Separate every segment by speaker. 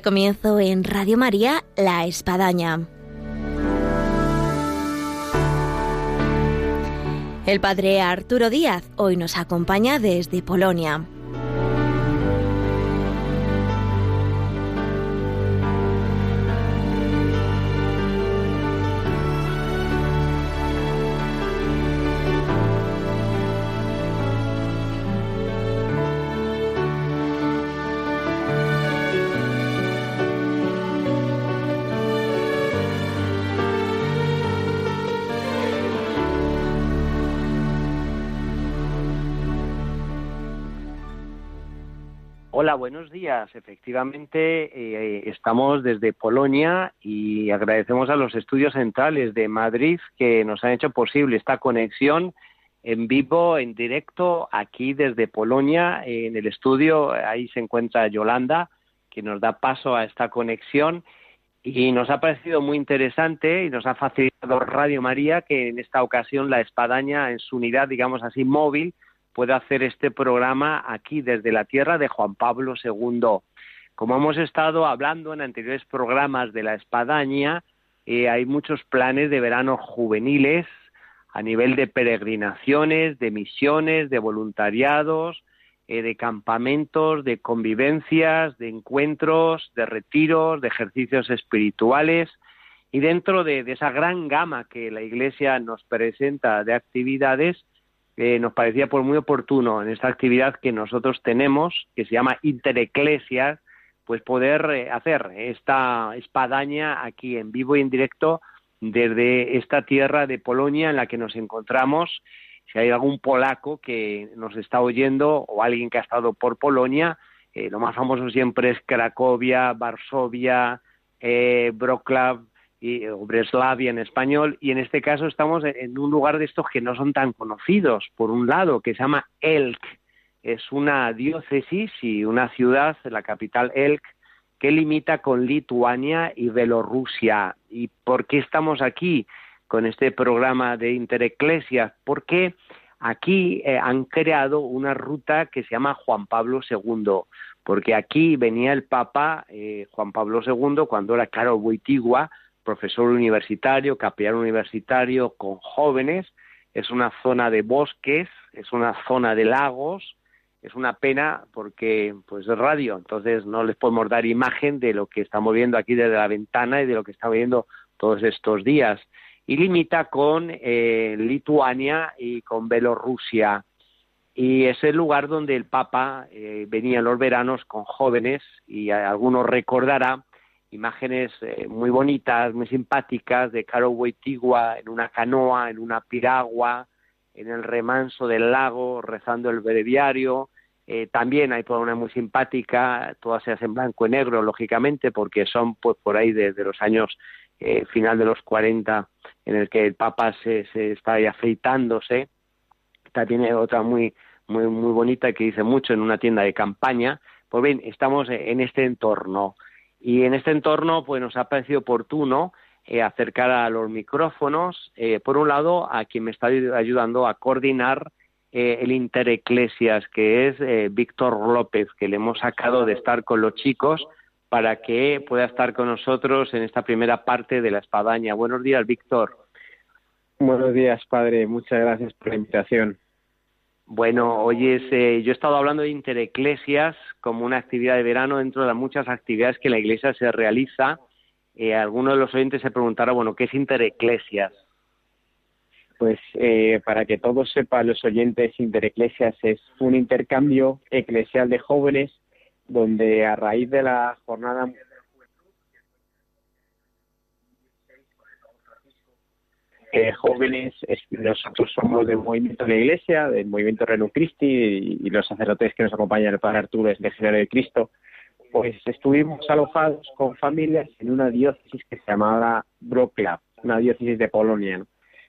Speaker 1: Comienzo en Radio María La Espadaña. El padre Arturo Díaz hoy nos acompaña desde Polonia.
Speaker 2: Buenos días. Efectivamente, eh, estamos desde Polonia y agradecemos a los estudios centrales de Madrid que nos han hecho posible esta conexión en vivo, en directo, aquí desde Polonia, en el estudio. Ahí se encuentra Yolanda, que nos da paso a esta conexión. Y nos ha parecido muy interesante y nos ha facilitado Radio María que en esta ocasión la espadaña en su unidad, digamos así, móvil, pueda hacer este programa aquí desde la tierra de Juan Pablo II. Como hemos estado hablando en anteriores programas de la espadaña, eh, hay muchos planes de verano juveniles a nivel de peregrinaciones, de misiones, de voluntariados, eh, de campamentos, de convivencias, de encuentros, de retiros, de ejercicios espirituales. Y dentro de esa gran gama que la Iglesia nos presenta de actividades, nos parecía pues muy oportuno en esta actividad que nosotros tenemos, que se llama Intereclesias, pues poder eh, hacer esta espadaña aquí en vivo y en directo desde esta tierra de Polonia en la que nos encontramos. Si hay algún polaco que nos está oyendo o alguien que ha estado por Polonia, eh, lo más famoso siempre es Cracovia, Varsovia, eh, y, o Breslavia en español, y en este caso estamos en un lugar de estos que no son tan conocidos, por un lado, que se llama Elk, es una diócesis y una ciudad, la capital Elk, que limita con Lituania y Bielorrusia. ¿Y por qué estamos aquí con este programa de Intereclesias? Porque aquí eh, han creado una ruta que se llama Juan Pablo II, porque aquí venía el Papa eh, Juan Pablo II cuando era Caro Boitigua, profesor universitario, capellán universitario con jóvenes, es una zona de bosques, es una zona de lagos, es una pena porque pues es radio, entonces no les podemos dar imagen de lo que estamos viendo aquí desde la ventana y de lo que estamos viendo todos estos días. Y limita con eh, Lituania y con Bielorrusia. Y es el lugar donde el Papa eh, venía en los veranos con jóvenes y algunos recordará imágenes eh, muy bonitas, muy simpáticas de Caro Waitigua en una canoa, en una piragua, en el remanso del lago, rezando el breviario. Eh, también hay una muy simpática, todas se hacen blanco y negro, lógicamente, porque son pues por ahí desde los años eh, final de los 40, en el que el Papa se, se está ahí afeitándose. También hay otra muy, muy, muy bonita que dice mucho en una tienda de campaña. Pues bien, estamos en este entorno. Y en este entorno, pues nos ha parecido oportuno eh, acercar a los micrófonos, eh, por un lado, a quien me está ayudando a coordinar eh, el Intereclesias, que es Víctor López, que le hemos sacado de estar con los chicos para que pueda estar con nosotros en esta primera parte de la espadaña. Buenos días, Víctor.
Speaker 3: Buenos días, padre. Muchas gracias por la invitación.
Speaker 2: Bueno, hoy yo he estado hablando de intereclesias como una actividad de verano dentro de las muchas actividades que la Iglesia se realiza. Eh, algunos de los oyentes se preguntará, bueno, ¿qué es intereclesias?
Speaker 3: Pues eh, para que todos sepan los oyentes, intereclesias es un intercambio eclesial de jóvenes donde a raíz de la jornada eh, jóvenes, nosotros somos del movimiento de la Iglesia, del movimiento Renum Christi y, los sacerdotes que nos acompañan, el Padre Arturo es legionario de Cristo, pues estuvimos alojados con familias en una diócesis que se llamaba Wrocław, una diócesis de Polonia.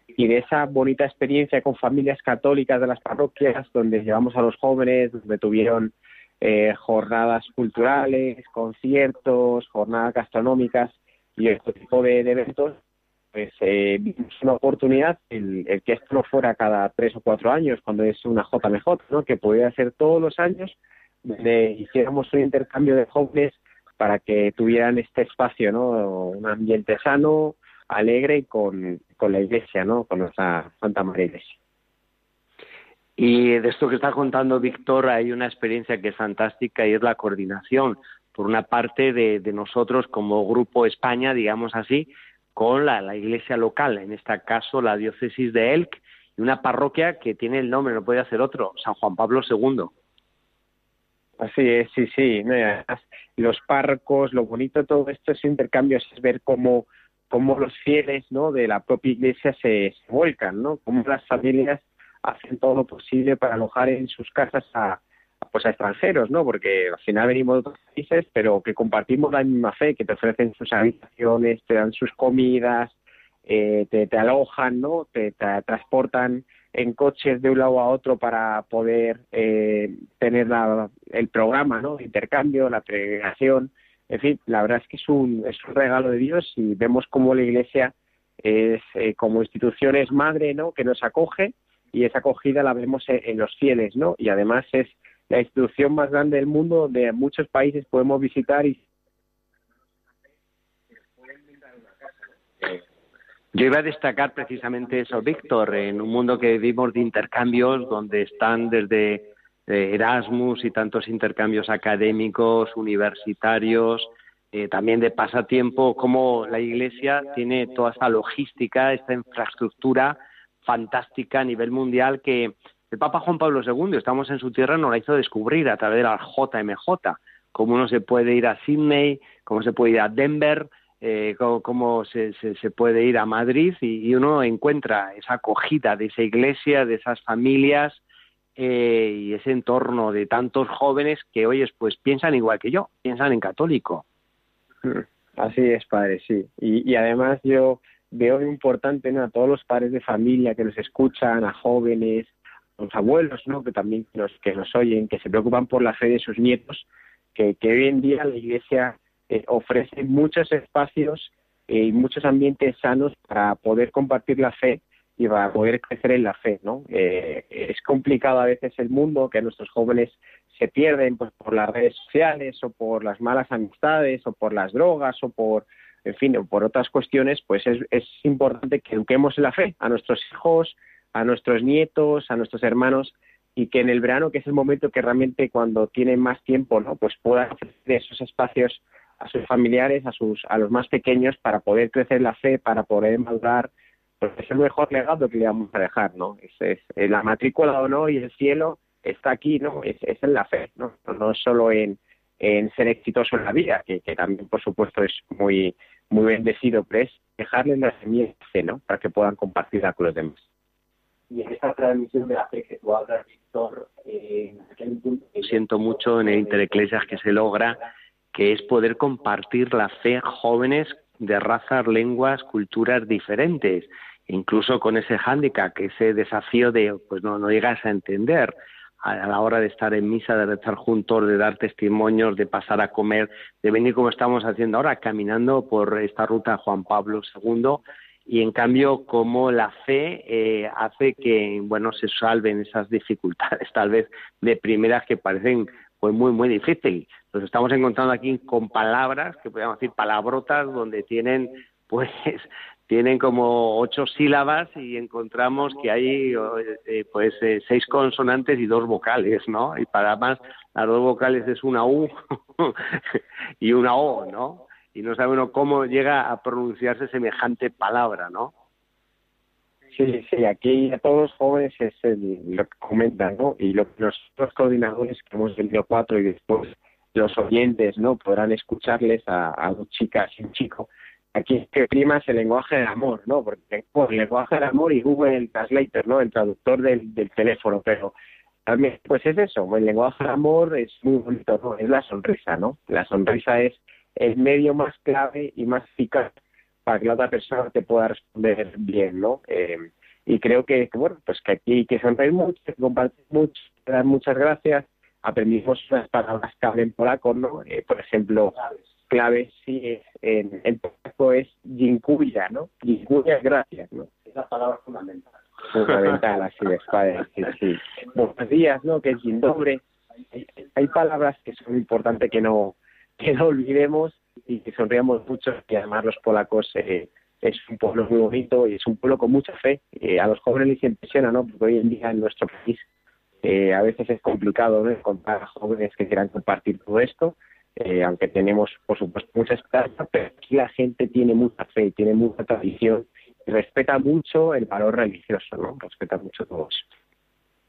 Speaker 3: Y de esa bonita experiencia con familias católicas de las parroquias, donde llevamos a los jóvenes, donde tuvieron eh, jornadas culturales, conciertos, jornadas gastronómicas y este tipo de eventos, pues eh, vimos una oportunidad el, que esto no fuera cada tres o cuatro años cuando es una JMJ, ¿no? que pudiera ser todos los años donde hiciéramos un intercambio de jóvenes para que tuvieran este espacio, ¿no? Un ambiente sano, alegre con, con la iglesia, ¿no? Con nuestra Santa María Iglesia.
Speaker 2: Y de esto que está contando Víctor, hay una experiencia que es fantástica y es la coordinación, por una parte, de, nosotros como Grupo España, digamos así, con la, la, iglesia local, en este caso la diócesis de Elk, y una parroquia que tiene el nombre, no puede hacer otro, San Juan Pablo II.
Speaker 3: Así es, sí, sí. los párrocos, lo bonito de todo esto es intercambios, es ver cómo, cómo los fieles ¿no? de la propia iglesia se, se vuelcan, ¿no? cómo las familias hacen todo lo posible para alojar en sus casas a, pues a extranjeros, ¿no? Porque al final venimos de otros países, pero que compartimos la misma fe, que te ofrecen sus habitaciones, te dan sus comidas, eh, te, te, alojan, ¿no? Te, transportan en coches de un lado a otro para poder eh, tener la, el programa, ¿no? De intercambio, la pregación, en fin, la verdad es que es un, es un regalo de Dios y vemos cómo la Iglesia es eh, como institución es madre, ¿no? Que nos acoge y esa acogida la vemos en, los fieles, ¿no? Y además es la institución más grande del mundo donde muchos países podemos visitar y
Speaker 2: Yo iba a destacar precisamente eso, Víctor, en un mundo que vivimos de intercambios, donde están desde eh, Erasmus y tantos intercambios académicos, universitarios, eh, también de pasatiempo, cómo la Iglesia tiene toda esa logística, esta infraestructura fantástica a nivel mundial que el Papa Juan Pablo II, estamos en su tierra, nos la hizo descubrir a través de la JMJ, cómo uno se puede ir a Sydney, cómo se puede ir a Denver, eh, cómo, se, se, puede ir a Madrid y, uno encuentra esa acogida de esa iglesia, de esas familias eh, y ese entorno de tantos jóvenes que, hoy pues piensan igual que yo, piensan en católico.
Speaker 3: Así es, padre, sí. Y, además yo veo importante ¿no? a todos los padres de familia que nos escuchan, a jóvenes, los abuelos, ¿no? que también nos, que nos oyen, que se preocupan por la fe de sus nietos, que, que hoy en día la Iglesia eh, ofrece muchos espacios eh, y muchos ambientes sanos para poder compartir la fe y para poder crecer en la fe, ¿no? Eh, es complicado a veces el mundo que nuestros jóvenes se pierden pues por las redes sociales o por las malas amistades o por las drogas o por en fin, por otras cuestiones, pues es, es importante que eduquemos la fe a nuestros hijos, a nuestros nietos, a nuestros hermanos, y que en el verano, que es el momento que realmente cuando tienen más tiempo, ¿no? Pues puedan ofrecer esos espacios a sus familiares, a sus, a los más pequeños, para poder crecer la fe, para poder madurar, pues es el mejor legado que le vamos a dejar, ¿no? Es, eh, la matrícula o no y el cielo está aquí, ¿no? Es, es en la fe, ¿no? No solo en, en ser exitoso en la vida, que, que también, por supuesto, es muy, muy bendecido, pero es dejarles la semilla ¿no? Para que puedan compartirla con los demás.
Speaker 4: Y en esta transmisión de la fe que tú hablas, Víctor, eh.
Speaker 2: Siento mucho en el Intereclesias que se logra, que es poder compartir la fe jóvenes de razas, lenguas, culturas diferentes, incluso con ese hándicap, que ese desafío de, pues no, no llegas a entender a la hora de estar en misa, de rezar juntos, de dar testimonios, de pasar a comer, de venir como estamos haciendo ahora, caminando por esta ruta Juan Pablo II, y en cambio como la fe eh, hace que bueno se salven esas dificultades tal vez de primeras que parecen pues muy muy difíciles. Nos estamos encontrando aquí con palabras que podríamos decir palabrotas donde tienen pues tienen como ocho sílabas y encontramos que hay eh, pues eh, seis consonantes y dos vocales, ¿no? Y para más las dos vocales es una U y una O, ¿no? Y no sabe uno cómo llega a pronunciarse semejante palabra, ¿no?
Speaker 3: Sí, sí, aquí a todos los jóvenes es lo que comentan, ¿no? Y lo que los coordinadores que hemos venido cuatro y después los oyentes, ¿no? Podrán escucharles a, dos chicas y un chico aquí que prima es el lenguaje del amor, ¿no? Porque pues, el lenguaje del amor y Google el Translator, ¿no? El traductor del, del teléfono, pero también, pues es eso, el lenguaje del amor es muy bonito, ¿no? Es la sonrisa, ¿no? La sonrisa es el medio más clave y más eficaz para que la otra persona te pueda responder bien, ¿no? Eh, y creo que, bueno, pues que aquí hay que sonreír mucho, que compartir mucho, dar muchas gracias. Aprendimos unas palabras que hablen polaco, ¿no? Eh, por ejemplo, clave sí es en polaco es jinkuya, ¿no? Jinkuya gracias, ¿no?
Speaker 4: Es la palabra fundamental.
Speaker 3: Fundamental, así es, padre, sí, sí. Buenos días, ¿no? Que es jindobre. Hay, hay palabras que son importantes que no que no olvidemos y que sonriamos mucho, que además los polacos eh, es un pueblo muy bonito y es un pueblo con mucha fe. A los jóvenes les impresiona, ¿no? Porque hoy en día en nuestro país eh, a veces es complicado ¿no? encontrar jóvenes que quieran compartir todo esto, eh, aunque tenemos, por supuesto, mucha esperanza, pero aquí la gente tiene mucha fe, tiene mucha tradición y respeta mucho el valor religioso, ¿no? Respeta mucho todo eso.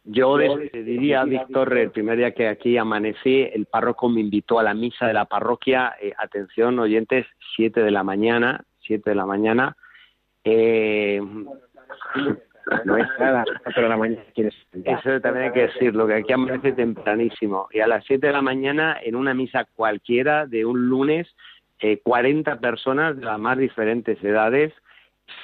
Speaker 2: Yo diría, Víctor, el primer día que aquí amanecí, el párroco me invitó a la misa de la parroquia. Eh, atención, oyentes, siete de la mañana, siete de la mañana. Eh,
Speaker 3: no es nada, pero la mañana quieres.
Speaker 2: Eso también hay que decirlo, que aquí amanece tempranísimo. Y a las siete de la mañana, en una misa cualquiera de un lunes, eh, 40 personas de las más diferentes edades,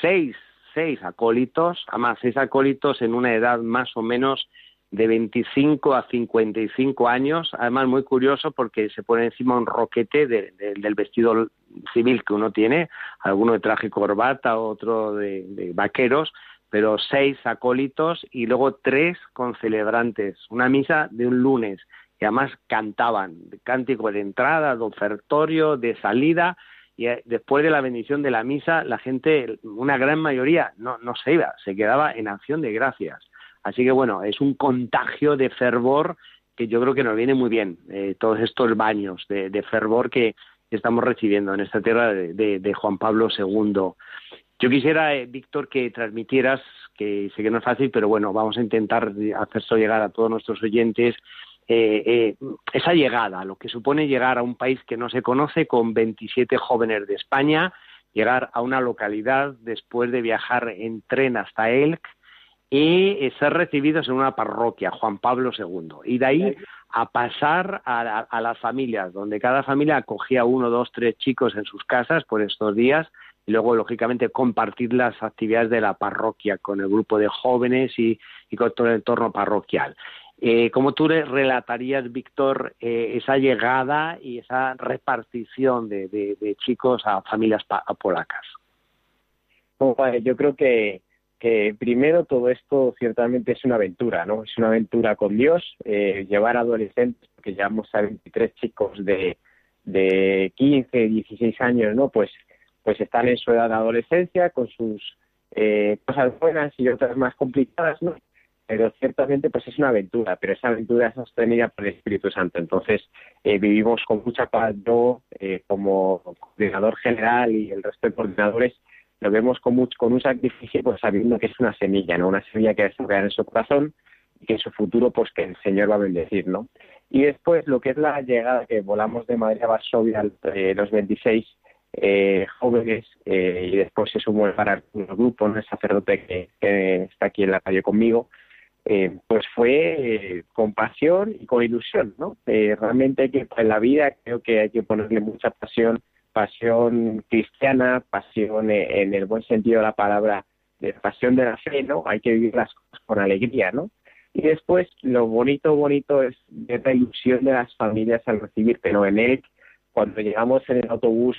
Speaker 2: seis seis acólitos, además seis acólitos en una edad más o menos de 25 a 55 años, además muy curioso porque se pone encima un roquete del vestido civil que uno tiene, alguno de traje corbata, otro de, de vaqueros, pero seis acólitos y luego tres concelebrantes, una misa de un lunes, y además cantaban, cántico de entrada, de ofertorio, de salida, y eh, después de la bendición de la misa, la gente, una gran mayoría, no, no se iba, se quedaba en acción de gracias. Así que bueno, es un contagio de fervor que yo creo que nos viene muy bien, eh, todos estos baños de, fervor que estamos recibiendo en esta tierra de, Juan Pablo II. Yo quisiera, eh, Víctor, que transmitieras, que sé que no es fácil, pero bueno, vamos a intentar hacerlo llegar a todos nuestros oyentes, eh, eh, esa llegada, lo que supone llegar a un país que no se conoce con 27 jóvenes de España, llegar a una localidad después de viajar en tren hasta Elk y eh, ser recibidos en una parroquia, Juan Pablo II. Y de ahí a pasar a, las familias, donde cada familia acogía uno, dos, tres chicos en sus casas por estos días y luego, lógicamente, compartir las actividades de la parroquia con el grupo de jóvenes y con todo el entorno parroquial. Eh, ¿Cómo tú relatarías, Víctor, eh, esa llegada y esa repartición de, chicos a familias polacas?
Speaker 3: yo creo que, primero todo esto ciertamente es una aventura, ¿no? Es una aventura con Dios, eh, llevar adolescentes, porque llevamos a 23 chicos de, de 15, 16 años, ¿no? Pues, pues están en su edad de adolescencia con sus eh, cosas buenas y otras más complicadas, ¿no? Pero ciertamente pues es una aventura, pero esa aventura es sostenida por el Espíritu Santo. Entonces eh, vivimos con mucha paz. Yo, eh, como coordinador general y el resto de coordinadores, lo vemos con, mucho, con un sacrificio, pues sabiendo que es una semilla, ¿no? Una semilla que va a en su corazón y que en su futuro, pues que el Señor va a bendecir, ¿no? Y después lo que es la llegada, que volamos de Madrid a Varsovia eh, los 26 eh, jóvenes y después se sumó el para grupo, ¿no? el sacerdote que, que, está aquí en la calle conmigo, eh, pues fue eh, con pasión y con ilusión, ¿no? Eh, realmente que, en la vida creo que hay que ponerle mucha pasión, pasión cristiana, pasión en el buen sentido de la palabra, de pasión de la fe, ¿no? Hay que vivir las cosas con alegría, ¿no? Y después lo bonito, bonito es ver la ilusión de las familias al recibirte, ¿no? En él, cuando llegamos en el autobús,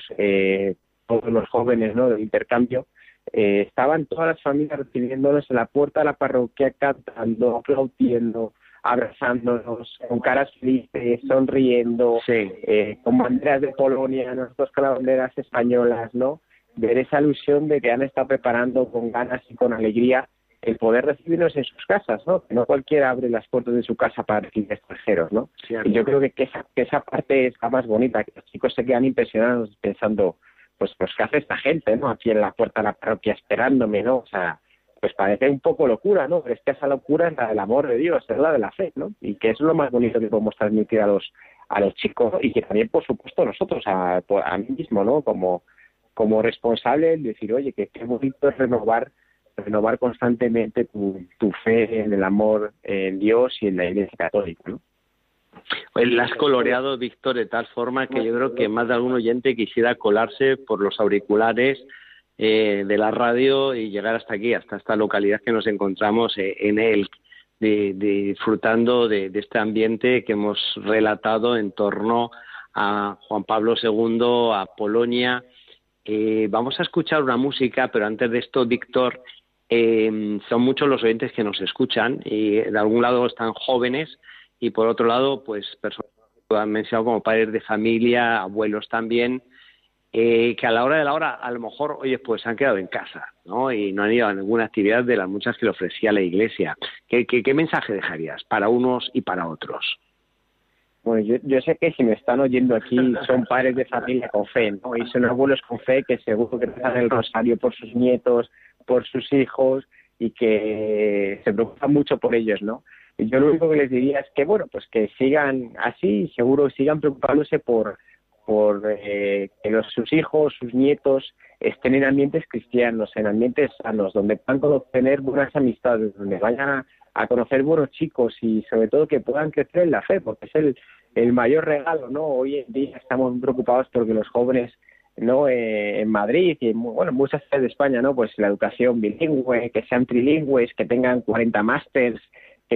Speaker 3: todos los jóvenes, ¿no? Del intercambio, eh, estaban todas las familias recibiéndonos en la puerta de la parroquia, cantando, aplaudiendo, abrazándonos, con caras felices, sonriendo, eh, con banderas de Polonia, nosotros con las banderas españolas, ¿no? Ver esa ilusión de que han estado preparando con ganas y con alegría el poder recibirnos en sus casas, ¿no? Que no cualquiera abre las puertas de su casa para recibir extranjeros, ¿no? Y yo creo que, esa, que esa parte es la más bonita, que los chicos se quedan impresionados pensando, pues, pues ¿qué hace esta gente, no? Aquí en la puerta de la parroquia esperándome, ¿no? O sea, pues parece un poco locura, ¿no? Pero es que esa locura es la del amor de Dios, es la de la fe, ¿no? Y que es lo más bonito que podemos transmitir a los a los chicos y que también, por supuesto, nosotros, a, a mí mismo, ¿no? Como, como responsable, decir, oye, que qué bonito es renovar renovar constantemente tu, tu fe en el amor en Dios y en la Iglesia Católica, ¿no?
Speaker 2: Pues la has coloreado, Víctor, de tal forma que yo creo que más de algún oyente quisiera colarse por los auriculares eh, de la radio y llegar hasta aquí, hasta esta localidad que nos encontramos eh, en él, disfrutando de, este ambiente que hemos relatado en torno a Juan Pablo II, a Polonia. Eh, vamos a escuchar una música, pero antes de esto, Víctor, son muchos los oyentes que nos escuchan y de algún lado están jóvenes y por otro lado, pues personas han mencionado como padres de familia, abuelos también, eh, que a la hora de la hora a lo mejor, oye, pues se han quedado en casa, ¿no? Y no han ido a ninguna actividad de las muchas que le ofrecía la iglesia. ¿Qué, qué, mensaje dejarías para unos y para otros?
Speaker 3: Bueno, yo, yo, sé que si me están oyendo aquí son padres de familia con fe, ¿no? Y son abuelos con fe que seguro que rezan el rosario por sus nietos, por sus hijos y que se preocupan mucho por ellos, ¿no? Yo lo único que les diría es que, bueno, pues que sigan así y seguro sigan preocupándose por, por eh, que los, sus hijos, sus nietos estén en ambientes cristianos, en ambientes sanos, donde puedan tener buenas amistades, donde vayan a, conocer buenos chicos y sobre todo que puedan crecer en la fe, porque es el, el mayor regalo, ¿no? Hoy en día estamos preocupados porque los jóvenes no eh, en Madrid y en bueno, muchas ciudades de España, ¿no? Pues la educación bilingüe, que sean trilingües, que tengan 40 másters,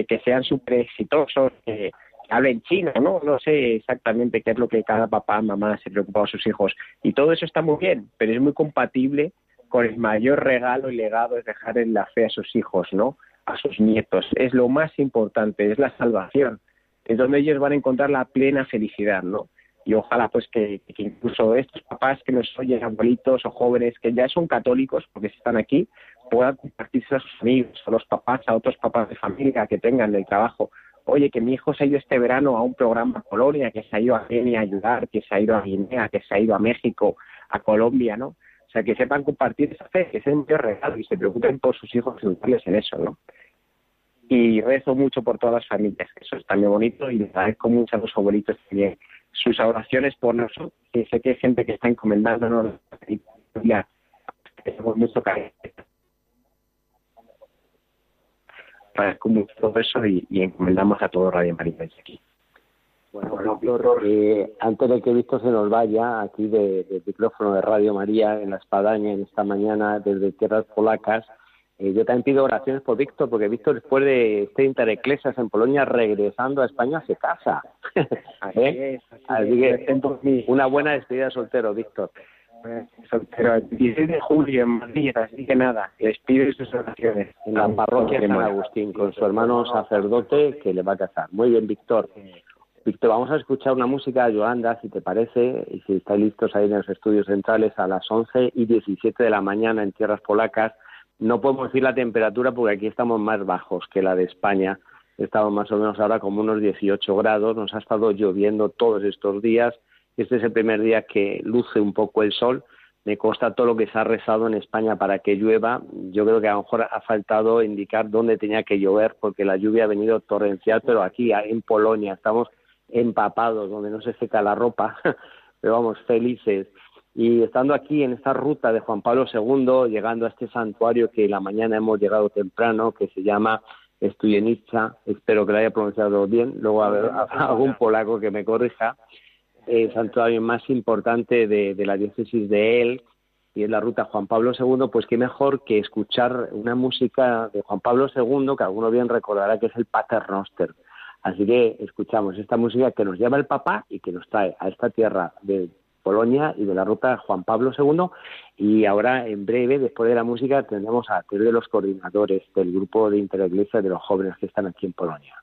Speaker 3: que, sean súper exitosos, que, hablen chino, ¿no? No sé exactamente qué es lo que cada papá, mamá se preocupa a sus hijos. Y todo eso está muy bien, pero es muy compatible con el mayor regalo y legado es dejar en la fe a sus hijos, ¿no? A sus nietos. Es lo más importante, es la salvación. Es donde ellos van a encontrar la plena felicidad, ¿no? Y ojalá pues que, que incluso estos papás que nos oyen, abuelitos o jóvenes que ya son católicos porque están aquí, puedan compartirse a sus amigos, a los papás, a otros papás de familia que tengan el trabajo oye, que mi hijo se ha ido este verano a un programa a Polonia, que se ha ido a Kenia a ayudar, que se ha ido a Guinea, que se ha ido a México, a Colombia, ¿no? O sea, que sepan compartir esa fe, que es el mayor regalo y se preocupen por sus hijos educarles en eso, ¿no? Y rezo mucho por todas las familias, eso es también bonito y les agradezco mucho a los abuelitos también sus oraciones por nosotros, que sé que hay gente que está encomendándonos la mucho cariño agradezco mucho todo eso y, encomendamos a todo Radio María aquí.
Speaker 2: Bueno, eh, antes de que Víctor se nos vaya aquí del micrófono de Radio María en la Espadaña en esta mañana desde tierras polacas, eh, yo también pido oraciones por Víctor, porque Víctor después de este Intereclesias en Polonia regresando a España se casa.
Speaker 3: Así, ¿Eh? así,
Speaker 2: que una buena despedida soltero, Víctor
Speaker 3: pero el 16 de julio en Madrid, así que nada, les pido sus oraciones.
Speaker 2: En la parroquia San Agustín, con su hermano sacerdote que le va a casar. Muy bien, Víctor. Víctor, vamos a escuchar una música de Yolanda, si te parece, y si estáis listos ahí en los estudios centrales a las 11 y 17 de la mañana en tierras polacas. No podemos decir la temperatura porque aquí estamos más bajos que la de España. Estamos más o menos ahora como unos 18 grados. Nos ha estado lloviendo todos estos días este es el primer día que luce un poco el sol. Me consta todo lo que se ha rezado en España para que llueva. Yo creo que a lo mejor ha faltado indicar dónde tenía que llover porque la lluvia ha venido torrencial, pero aquí en Polonia estamos empapados, donde no se seca la ropa, pero vamos, felices. Y estando aquí en esta ruta de Juan Pablo II, llegando a este santuario que la mañana hemos llegado temprano, que se llama Stujenica, espero que lo haya pronunciado bien, luego habrá algún polaco que me corrija, el santuario más importante de, la diócesis de él y es la ruta Juan Pablo II, pues qué mejor que escuchar una música de Juan Pablo II, que alguno bien recordará que es el Pater Noster. Así que escuchamos esta música que nos lleva el Papa y que nos trae a esta tierra de Polonia y de la ruta Juan Pablo II. Y ahora, en breve, después de la música, tendremos a tres de los coordinadores del grupo de Intereglesia de los jóvenes que están aquí en Polonia.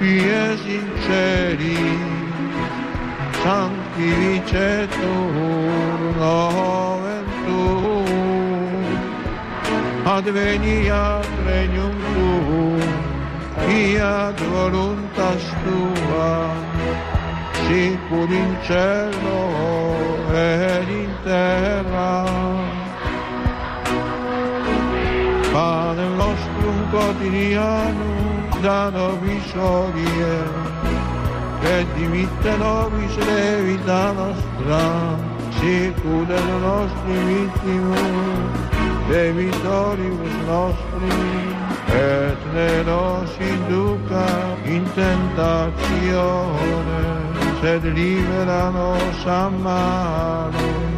Speaker 5: pie sinceri, sanctificetur noventum, adveniat regnum tuum, fiat voluntas tua, sicur in cielo ed in terra. Pane nostrum quotidianum vistano e che dimittano visere vita nostra, sicurano nostri vittimi, debitoribus nostri, e ne nos induca in tentazione,
Speaker 6: se libera nos a.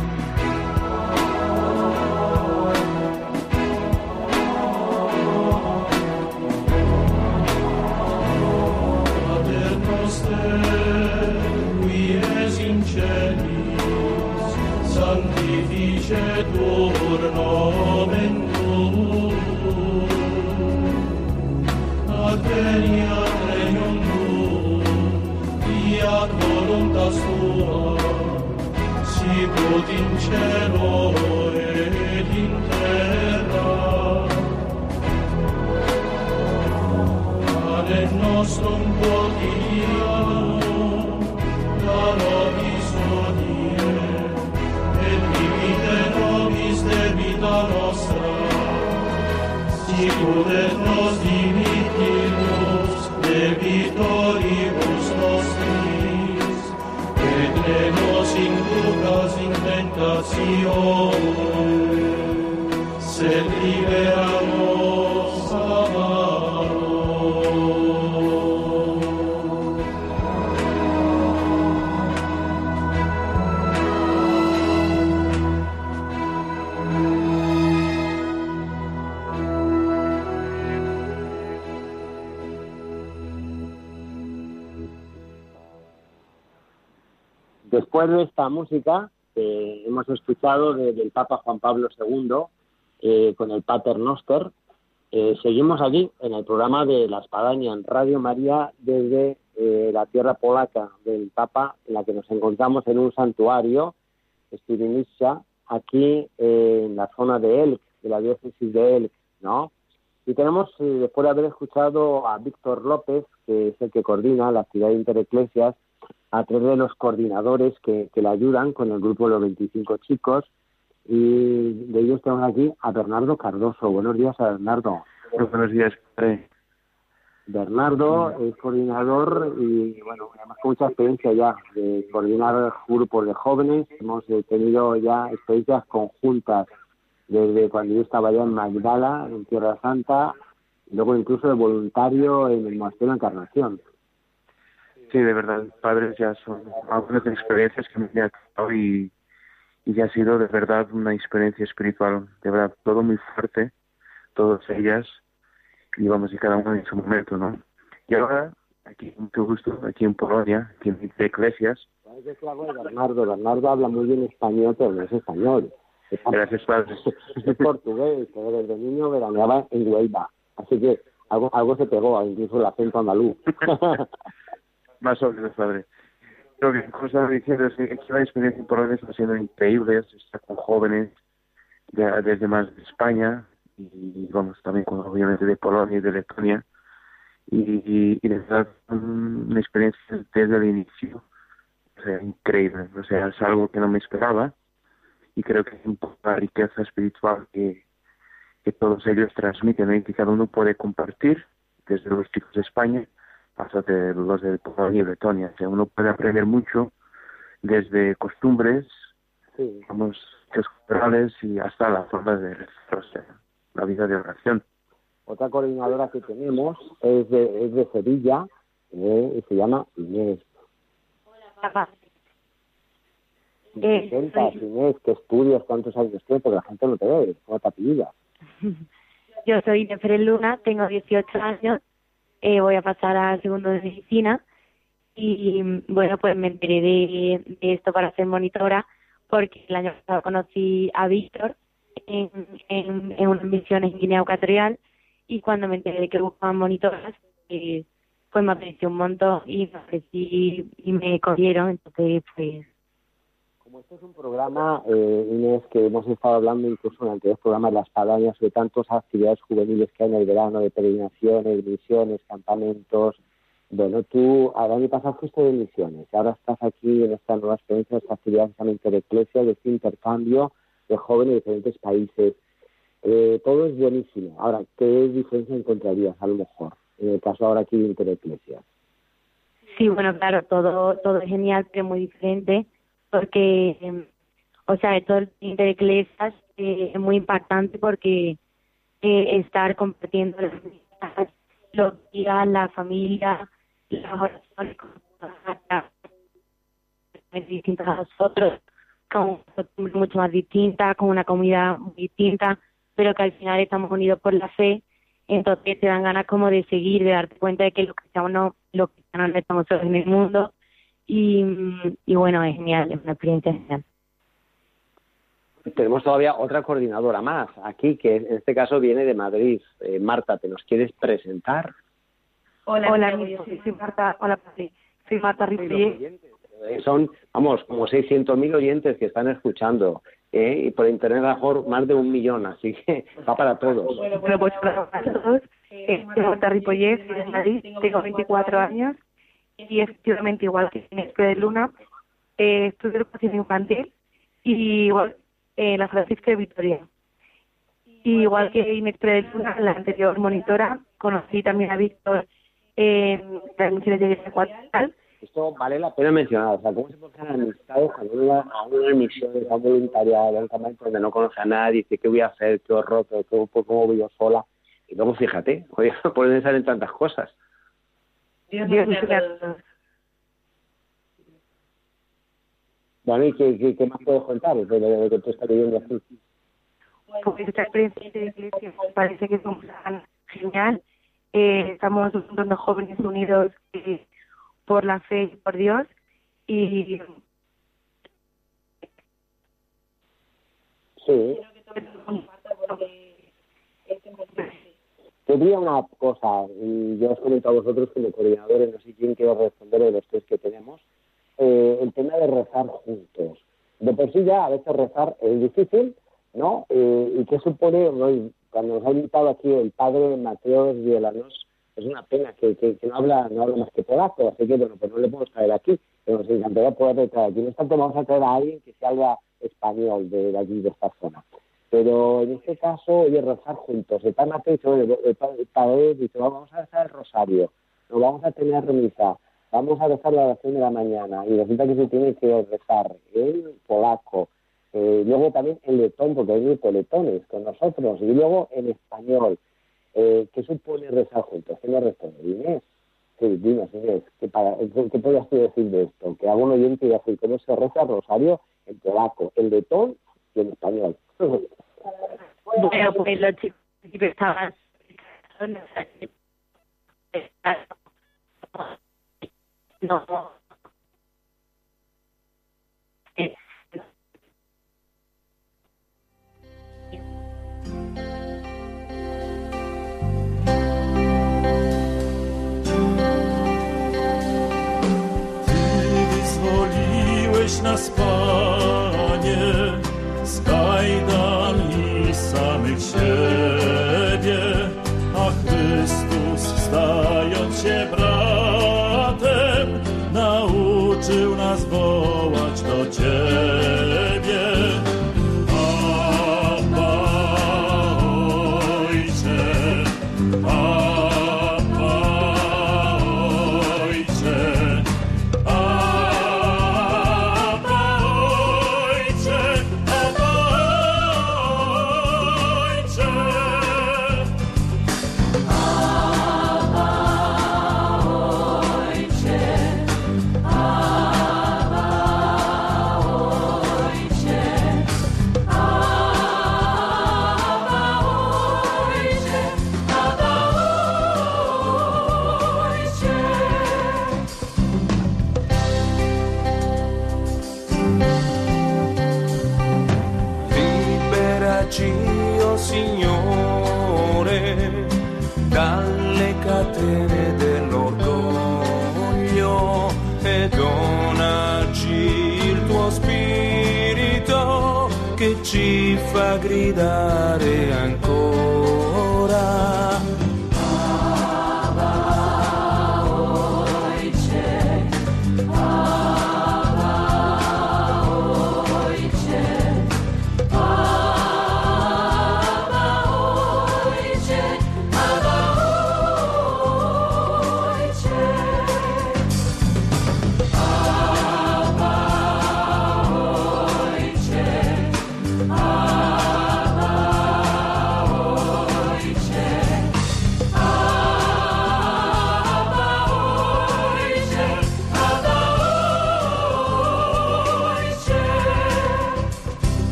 Speaker 2: De esta música que hemos escuchado de- del Papa Juan Pablo II eh, con el Pater Noster, eh, seguimos aquí en el programa de La Espadaña en Radio María desde eh, la tierra polaca del Papa, en la que nos encontramos en un santuario, Styrinica, aquí eh, en la zona de Elk, de la diócesis de Elk, ¿no? Y tenemos, eh, después de haber escuchado a Víctor López, que es el que coordina la ciudad de Intereclesias, a tres de los coordinadores que, que le ayudan con el grupo de los 25 chicos. Y de ellos tenemos aquí a Bernardo Cardoso. Buenos días a Bernardo.
Speaker 7: Buenos días.
Speaker 2: Bernardo es coordinador y, bueno, además con mucha experiencia ya de coordinar grupos de jóvenes. Hemos eh, tenido ya experiencias conjuntas desde cuando yo estaba ya en Magdala, en Tierra Santa, y luego incluso de voluntario en el Monasterio de Encarnación.
Speaker 7: Sí, de verdad, padres, ya son algunas experiencias que me han tocado y, y ya ha sido de verdad una experiencia espiritual, de verdad, todo muy fuerte, todas ellas, y vamos, y cada una en su momento, ¿no? Y ahora, aquí, mucho gusto, aquí en Polonia, aquí en Iglesias,
Speaker 2: ¿Sabes qué hago de Bernardo? Bernardo habla muy bien español, pero no es español. Es,
Speaker 7: gracias, padres.
Speaker 2: es portugués, pero desde niño veraneaba en Huelva. Así que algo, algo se pegó, incluso el acento andaluz.
Speaker 7: Más o menos, padre. Lo que como estaba diciendo es que la experiencia en Polonia está siendo increíble, estar con jóvenes de- desde más de España y vamos también con obviamente de Polonia y de Letonia. Y, y, de verdad una experiencia desde el inicio o sea, increíble, o sea, es algo que no me esperaba y creo que es un poco la riqueza espiritual que, todos ellos transmiten y que cada uno puede compartir desde los chicos de España de los de Polonia y Letonia. O sea, uno puede aprender mucho desde costumbres,
Speaker 2: sí.
Speaker 7: vamos, culturales y hasta la forma de rezar, o sea, la vida de oración.
Speaker 2: Otra coordinadora que tenemos es de, es de Sevilla, eh, y se llama Inés.
Speaker 8: Papá.
Speaker 2: ¿Qué
Speaker 8: Eh, soy-
Speaker 2: Inés? ¿Qué estudias? ¿Cuántos años tienes? Porque la gente no te ve. ¿Cómo te apellidas?
Speaker 8: Yo soy de Luna, tengo 18 años, eh, voy a pasar al segundo de medicina y bueno, pues me enteré de, esto para ser monitora porque el año pasado conocí a Víctor en, unas misiones en Guinea Ecuatorial y cuando me enteré de que buscaban monitoras, eh, pues me apreció un montón y me y me cogieron, entonces pues
Speaker 2: Como este es un programa, eh, Inés, que hemos estado hablando incluso en el anterior programa de las Padañas, de tantas actividades juveniles que hay en el verano, de peregrinaciones, misiones, campamentos. Bueno, tú al año pasado fuiste de misiones, y ahora estás aquí en esta nueva experiencia, esta actividad llama Intereclesia, de este intercambio de jóvenes de diferentes países. Eh, todo es buenísimo. Ahora, ¿qué diferencia encontrarías a lo mejor en el caso ahora aquí de Intereclesia?
Speaker 8: Sí, bueno, claro, todo todo es genial, pero muy diferente, porque, o sea, todo el intereclesias eh, es muy impactante porque eh, estar compartiendo los días, la familia, las oraciones,
Speaker 9: distintas a nosotros, con mucho más distinta, con una comida muy distinta, pero que al final estamos unidos por la fe, entonces te dan ganas como de seguir, de darte cuenta de que los cristianos no, los cristianos no estamos solos en el mundo, y, y bueno, es genial, es una experiencia genial.
Speaker 2: Tenemos todavía otra coordinadora más aquí, que en este caso viene de Madrid. Eh, Marta, ¿te nos quieres presentar?
Speaker 9: Hola, hola, soy Marta, hola, soy Marta Rippier.
Speaker 2: Eh, son, vamos, como 600.000 oyentes que están escuchando. ¿eh? Y por internet a lo mejor más de un millón, así que va para todos.
Speaker 9: Bueno, pues para todos. Eh, soy Marta Ripollet, de Madrid, tengo 24 años y efectivamente igual que en Escuela de Luna, eh, estudio educación infantil y igual en la Francisca de Victoria. Y igual que Inexpre de Luna, la anterior monitora, conocí también a Víctor en la emisión de Ecuatorial.
Speaker 2: Esto vale la pena mencionar, o sea, ¿cómo se hacer amistades cuando uno va a una emisión, a un voluntariado, un campamento donde no conoce a nadie, dice qué voy a hacer, qué horror, cómo, cómo voy yo sola? Y luego fíjate, oye, pueden en tantas cosas.
Speaker 9: Dios,
Speaker 2: Dani, ¿qué, qué, más puedes contar de lo que tú estás viviendo aquí?
Speaker 9: Pues esta experiencia de iglesia parece que es un plan genial. Eh, estamos un montón de jóvenes unidos eh, por la fe y por Dios y
Speaker 2: sí Quería una cosa, y yo os comento a vosotros como coordinadores, no sé quién quiero responder de los tres que tenemos, eh, el tema de rezar juntos. De por sí ya a veces rezar es difícil, ¿no? Eh, ¿Y qué supone? cuando nos ha invitado aquí el padre Mateo Violanos, es una pena que, que, no habla no habla más que polaco, así que bueno, pues no le podemos traer aquí, pero nos encantaría poder traer aquí. No obstante, vamos a traer a alguien que se habla español de, de allí, de esta zona. Pero en este caso, oye, rezar juntos. El padre Mateo el padre dice, vamos a rezar el rosario, nos vamos a tener remisa, vamos a rezar la oración de la mañana, y resulta que se tiene que rezar en polaco, eh, luego también en letón, porque hay letones con nosotros, y luego en español. Eh, ¿Qué supone rezar juntos? ¿Qué me responde? Inés. Sí, dime, Inés, ¿qué, para, ¿qué podrías decir de esto? Que algún oyente iba a decir cómo se reza el rosario en polaco, en letón y en español.
Speaker 9: Bueno, pues los chicos estaban no
Speaker 10: Ty wyzwoliłeś nas, Panie,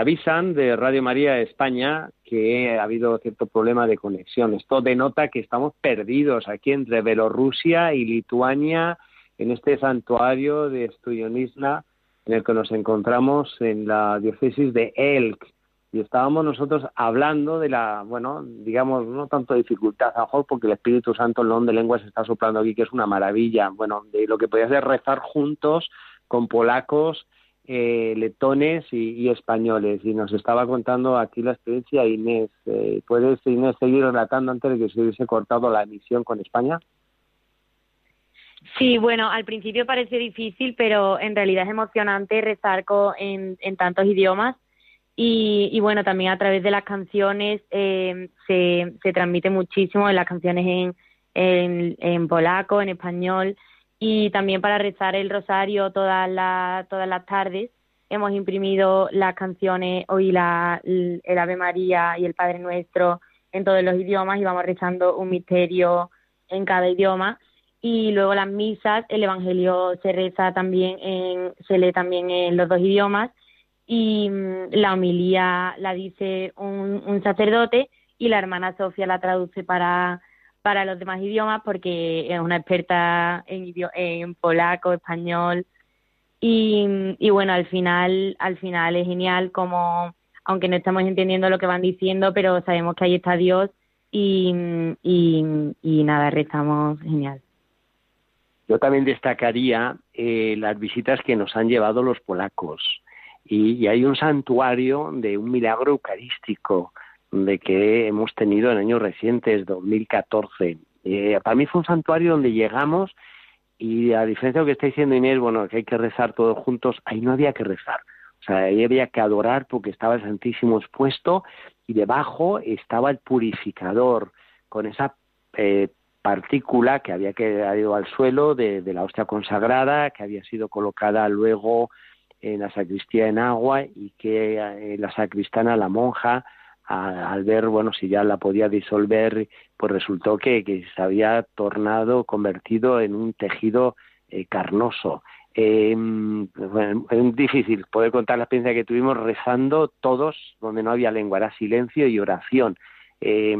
Speaker 2: avisan de Radio María España que ha habido cierto problema de conexión. Esto denota que estamos perdidos aquí entre Bielorrusia y Lituania en este santuario de Stuyonisna en el que nos encontramos en la diócesis de Elk. Y estábamos nosotros hablando de la, bueno, digamos, no tanto dificultad, a mejor porque el Espíritu Santo, el don de lenguas, está soplando aquí, que es una maravilla. Bueno, de lo que podía ser rezar juntos con polacos eh, letones y, españoles. Y nos estaba contando aquí la experiencia Inés. Eh, ¿Puedes, Inés, seguir relatando antes de que se hubiese cortado la emisión con España?
Speaker 8: Sí, bueno, al principio parece difícil, pero en realidad es emocionante rezar en, tantos idiomas. Y, bueno, también a través de las canciones eh, se, se transmite muchísimo en las canciones en, en polaco, en español y también para rezar el rosario todas las todas las tardes. Hemos imprimido las canciones hoy la, el Ave María y el Padre Nuestro en todos los idiomas y vamos rezando un misterio en cada idioma. Y luego las misas el Evangelio se reza también en, se lee también en los dos idiomas. Y mm, la homilía la dice un, un sacerdote y la hermana Sofía la traduce para para los demás idiomas porque es una experta en, polaco, español y, y bueno, al final, al final es genial como, aunque no estamos entendiendo lo que van diciendo, pero sabemos que ahí está Dios y, nada, rezamos genial.
Speaker 2: Yo también destacaría eh, las visitas que nos han llevado los polacos. Y, hay un santuario de un milagro eucarístico de que hemos tenido en años recientes, 2014. Eh, para mí fue un santuario donde llegamos y a diferencia de lo que está diciendo Inés, bueno, que hay que rezar todos juntos, ahí no había que rezar. O sea, ahí había que adorar porque estaba el Santísimo expuesto y debajo estaba el purificador con esa eh, partícula que había quedado al suelo de, la hostia consagrada, que había sido colocada luego en la sacristía en agua y que eh, la sacristana, la monja, al ver, bueno, si ya la podía disolver, pues resultó que, que se había tornado, convertido en un tejido eh, carnoso. Eh, bueno, es difícil poder contar la experiencia que tuvimos rezando todos donde no había lengua, era silencio y oración. Eh,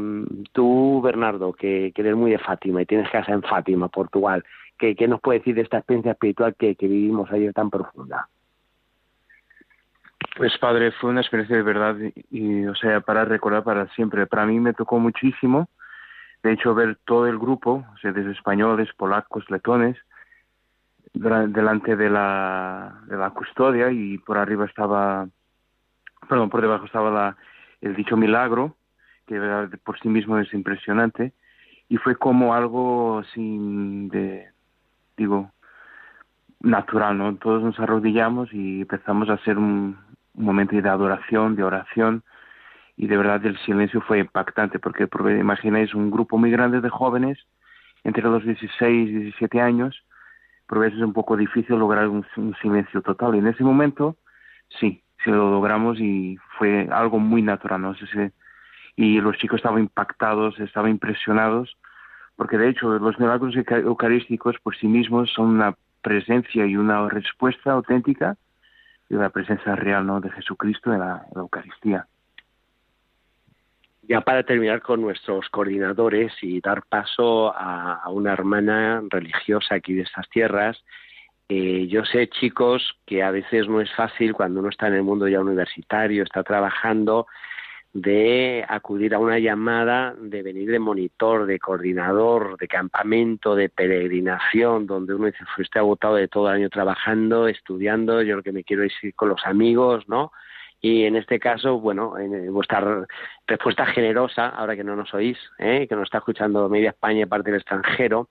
Speaker 2: tú, Bernardo, que, que, eres muy de Fátima y tienes casa en Fátima, Portugal, ¿qué, qué nos puede decir de esta experiencia espiritual que, que vivimos ayer tan profunda?
Speaker 7: Pues padre, fue una experiencia de verdad y, o sea, para recordar para siempre. Para mí me tocó muchísimo, de hecho, ver todo el grupo, o sea, desde españoles, polacos, letones, delante de la, de la custodia y por arriba estaba, perdón, por debajo estaba la, el dicho milagro, que por sí mismo es impresionante, y fue como algo sin de, digo, natural, ¿no? Todos nos arrodillamos y empezamos a hacer un, un momento de adoración, de oración, y de verdad el silencio fue impactante, porque, imagináis un grupo muy grande de jóvenes, entre los 16 y 17 años, por veces es un poco difícil lograr un, silencio total. Y en ese momento, sí, sí lo logramos y fue algo muy natural, y los chicos estaban impactados, estaban impresionados, porque de hecho los milagros eucarísticos por sí mismos son una presencia y una respuesta auténtica de la presencia real ¿no? de Jesucristo en la, Eucaristía.
Speaker 2: Ya para terminar con nuestros coordinadores y dar paso a, una hermana religiosa aquí de estas tierras, eh, yo sé, chicos, que a veces no es fácil cuando uno está en el mundo ya universitario, está trabajando, de acudir a una llamada, de venir de monitor, de coordinador, de campamento, de peregrinación, donde uno dice, fuiste agotado de todo el año trabajando, estudiando, yo lo que me quiero es ir con los amigos, ¿no? Y en este caso, bueno, en vuestra respuesta generosa, ahora que no nos oís, ¿eh? que nos está escuchando media España y parte del extranjero,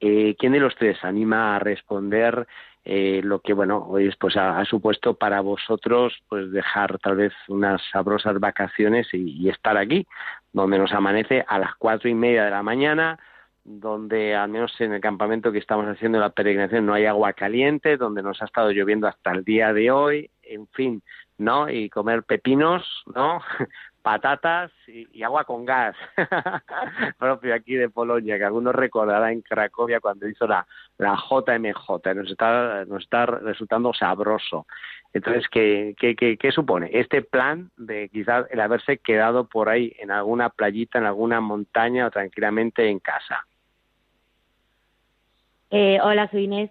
Speaker 2: eh, ¿quién de los tres anima a responder eh, lo que bueno hoy pues ha, supuesto para vosotros pues dejar tal vez unas sabrosas vacaciones y, estar aquí donde nos amanece a las cuatro y media de la mañana donde al menos en el campamento que estamos haciendo la peregrinación no hay agua caliente donde nos ha estado lloviendo hasta el día de hoy en fin no y comer pepinos no patatas y, agua con gas, propio aquí de Polonia, que algunos recordarán en Cracovia cuando hizo la, la JMJ, nos está, nos está resultando sabroso. Entonces, ¿qué, qué, qué, qué supone? Este plan de quizás el haberse quedado por ahí en alguna playita, en alguna montaña o tranquilamente en casa.
Speaker 8: Eh, hola, soy Inés.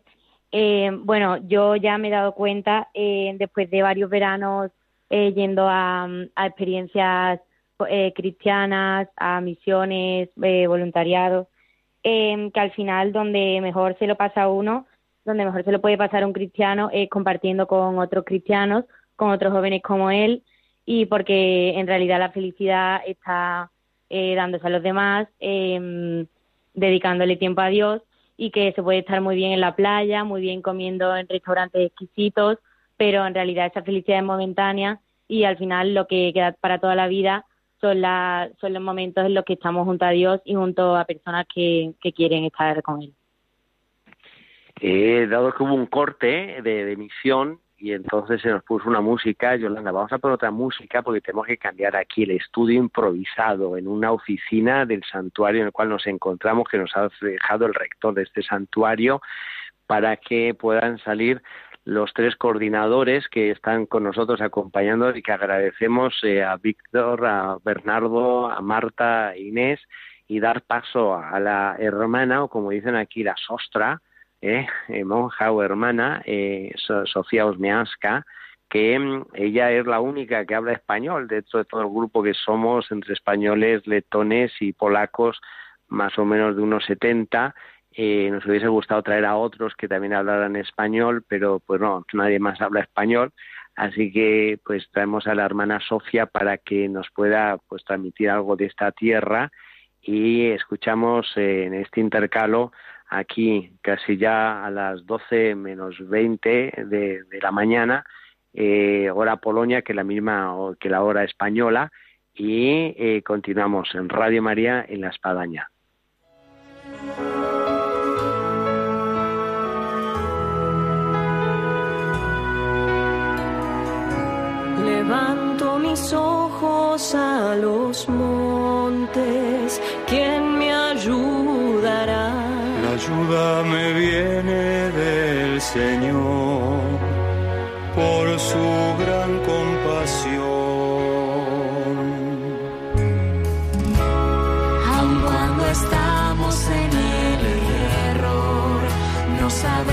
Speaker 8: Eh, bueno, yo ya me he dado cuenta, eh, después de varios veranos eh, yendo a, experiencias eh, cristianas, a misiones, eh, voluntariados, em, que al final donde mejor se lo pasa uno, donde mejor se lo puede pasar un cristiano es compartiendo con otros cristianos, con otros jóvenes como él, y porque en realidad la felicidad está dándose a los demás, em, dedicándole tiempo a Dios y que se puede estar muy bien en la playa, muy bien comiendo en restaurantes exquisitos, pero en realidad esa felicidad es momentánea y al final lo que queda para toda la vida son, la, son los momentos en los que estamos junto a Dios y junto a personas que, quieren estar con Él.
Speaker 2: Eh, dado que hubo un corte de, de emisión y entonces se nos puso una música, Yolanda, vamos a poner otra música porque tenemos que cambiar aquí el estudio improvisado en una oficina del santuario en el cual nos encontramos, que nos ha dejado el rector de este santuario, para que puedan salir los tres coordinadores que están con nosotros acompañando y que agradecemos eh, a Víctor, a Bernardo, a Marta e Inés y dar paso a la hermana, o como dicen aquí, la sostra, eh, eh monja o hermana, eh, Sofía Osmeaska, que mm, ella es la única que habla español. Dentro de todo el grupo que somos entre españoles, letones y polacos, más o menos de unos 70, eh, nos hubiese gustado traer a otros que también hablaran español, pero pues no, nadie más habla español. Así que pues traemos a la hermana Sofía para que nos pueda pues transmitir algo de esta tierra y escuchamos eh, en este intercalo aquí casi ya a las 12 menos 20 de, la mañana, eh, hora Polonia, que la misma que la hora española, y continuamos en Radio María en La Espadaña.
Speaker 11: Levanto mis ojos a los montes, ¿quién me ayudará?
Speaker 12: La ayuda me viene del Señor por su gran compasión.
Speaker 11: Aun cuando estamos en el error, nos abraza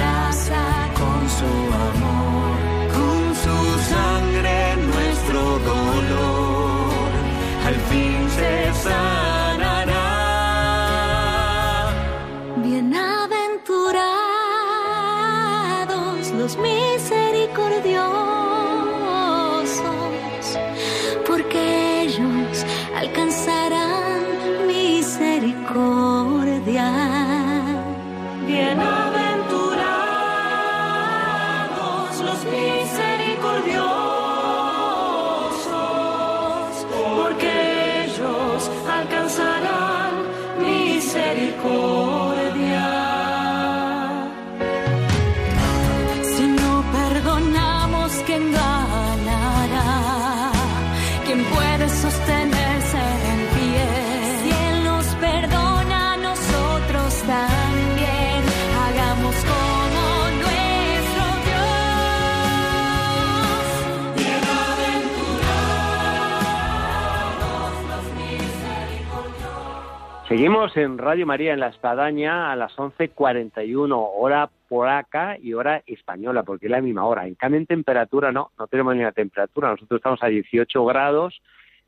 Speaker 2: Seguimos en Radio María en la Espadaña a las 11.41, hora polaca y hora española, porque es la misma hora. En cambio, en temperatura no, no tenemos ni la temperatura. Nosotros estamos a 18 grados,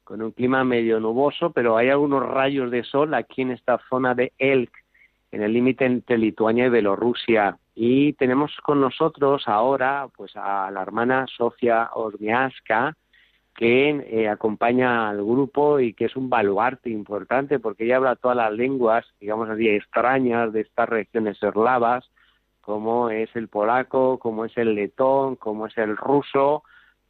Speaker 2: con un clima medio nuboso, pero hay algunos rayos de sol aquí en esta zona de Elk, en el límite entre Lituania y Bielorrusia. Y tenemos con nosotros ahora pues a la hermana Sofía Ormiaska, que eh, acompaña al grupo y que es un baluarte importante porque ella habla todas las lenguas, digamos así, extrañas de estas regiones eslavas, como es el polaco, como es el letón, como es el ruso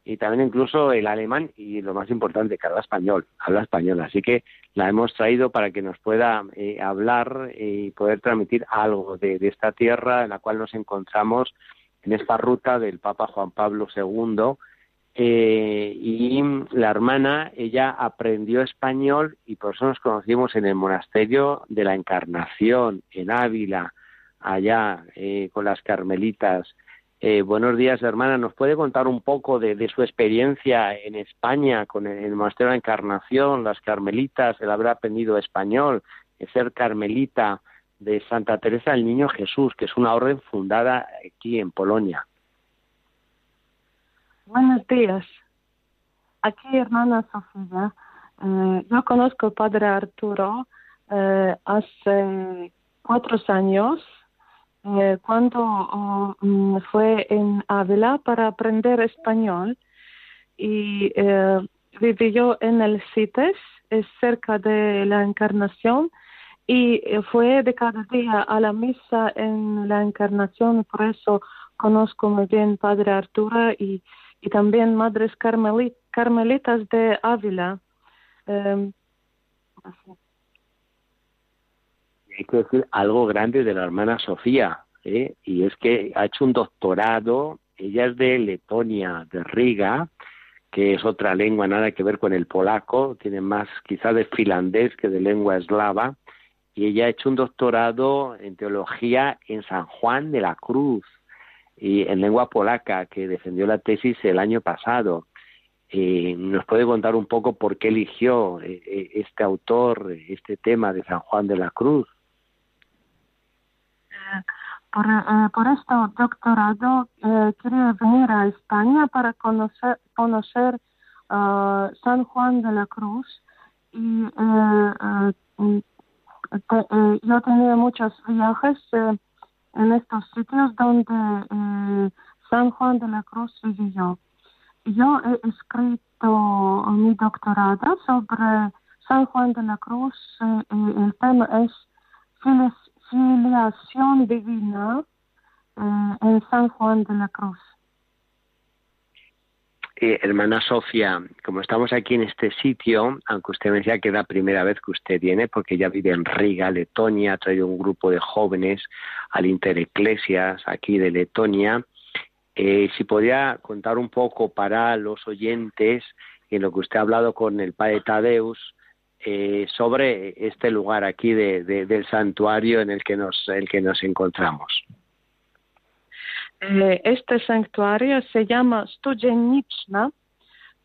Speaker 2: y también incluso el alemán y lo más importante, que habla español, habla español. Así que la hemos traído para que nos pueda eh, hablar y poder transmitir algo de esta tierra en la cual nos encontramos en esta ruta del Papa Juan Pablo II eh, y la hermana, ella aprendió español y por eso nos conocimos en el monasterio de la Encarnación, en Ávila, allá eh, con las carmelitas. Eh, buenos días, hermana. ¿Nos puede contar un poco de, su experiencia en España con el, monasterio de la Encarnación, las carmelitas, el haber aprendido español, el ser carmelita de Santa Teresa del Niño Jesús, que es una orden fundada aquí en Polonia?
Speaker 13: Buenos días. Aquí, hermana Sofía. Eh, yo conozco al padre Arturo eh, hace cuatro años, eh, cuando mm, fue en Ávila para aprender español y vivió en el CITES, es cerca de la Encarnación, y fue de cada día a la misa en la Encarnación, por eso conozco muy bien Padre Arturo y y también madres carmelitas de Ávila.
Speaker 2: Eh, hay que decir algo grande de la hermana Sofía, ¿eh? y es que ha hecho un doctorado, ella es de Letonia, de Riga, que es otra lengua, nada que ver con el polaco, tiene más quizá de finlandés que de lengua eslava, y ella ha hecho un doctorado en teología en San Juan de la Cruz, y en lengua polaca que defendió la tesis el año pasado. Eh, ¿Nos puede contar un poco por qué eligió eh, eh, este autor este tema de San Juan de la Cruz?
Speaker 13: Por, por este doctorado quería venir a España para conocer, conocer San Juan de la Cruz y yo tenía muchos viajes en estos sitios donde eh, San Juan de la Cruz vivió. Yo he escrito mi doctorado sobre San Juan de la Cruz. Eh, el tema es filiación divina eh, en San Juan de la Cruz.
Speaker 2: Hermana Sofía, como estamos aquí en este sitio, aunque usted me decía que es la primera vez que usted viene, porque ya vive en Riga, Letonia, ha traído un grupo de jóvenes al Intereclesias aquí de Letonia, eh, si podría contar un poco para los oyentes en lo que usted ha hablado con el padre Tadeus eh, sobre este lugar aquí de, del santuario en el que nos, el que nos encontramos.
Speaker 13: Eh, este santuario se llama Studenichna.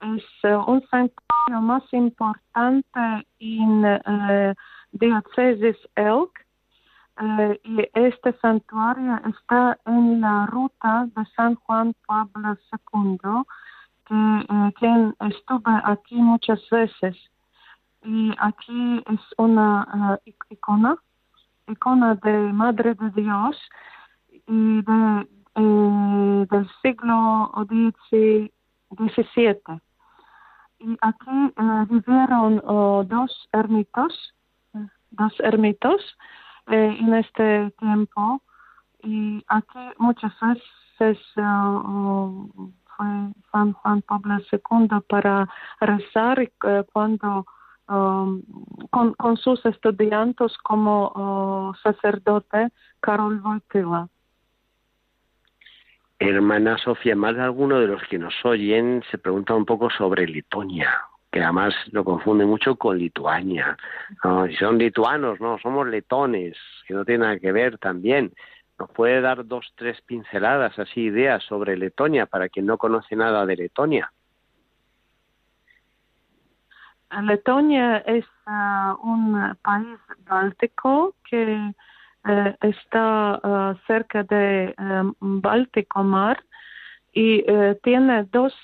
Speaker 13: Es eh, un santuario más importante en eh, diócesis Elk. y este santuario está en la ruta de San Juan Pablo II, que, quien estuve aquí muchas veces. Y aquí es una icona, icona de Madre de Dios y de eh, del siglo XVII. Y aquí eh, vivieron oh, dos ermitos, dos ermitos eh, en este tiempo. Y aquí muchas veces oh, fue San Juan Pablo II para rezar cuando um, con, con, sus estudiantes como oh, sacerdote Karol Wojtyla.
Speaker 2: Hermana Sofía, más de alguno de los que nos oyen se pregunta un poco sobre Letonia, que además lo confunde mucho con Lituania. Si son lituanos, no, somos letones, que no tiene nada que ver también. ¿Nos puede dar dos, tres pinceladas, así ideas sobre Letonia para quien no conoce nada de Letonia?
Speaker 13: Letonia es uh, un país báltico que uh, está uh, cerca de um, Báltico Mar y tiene dos,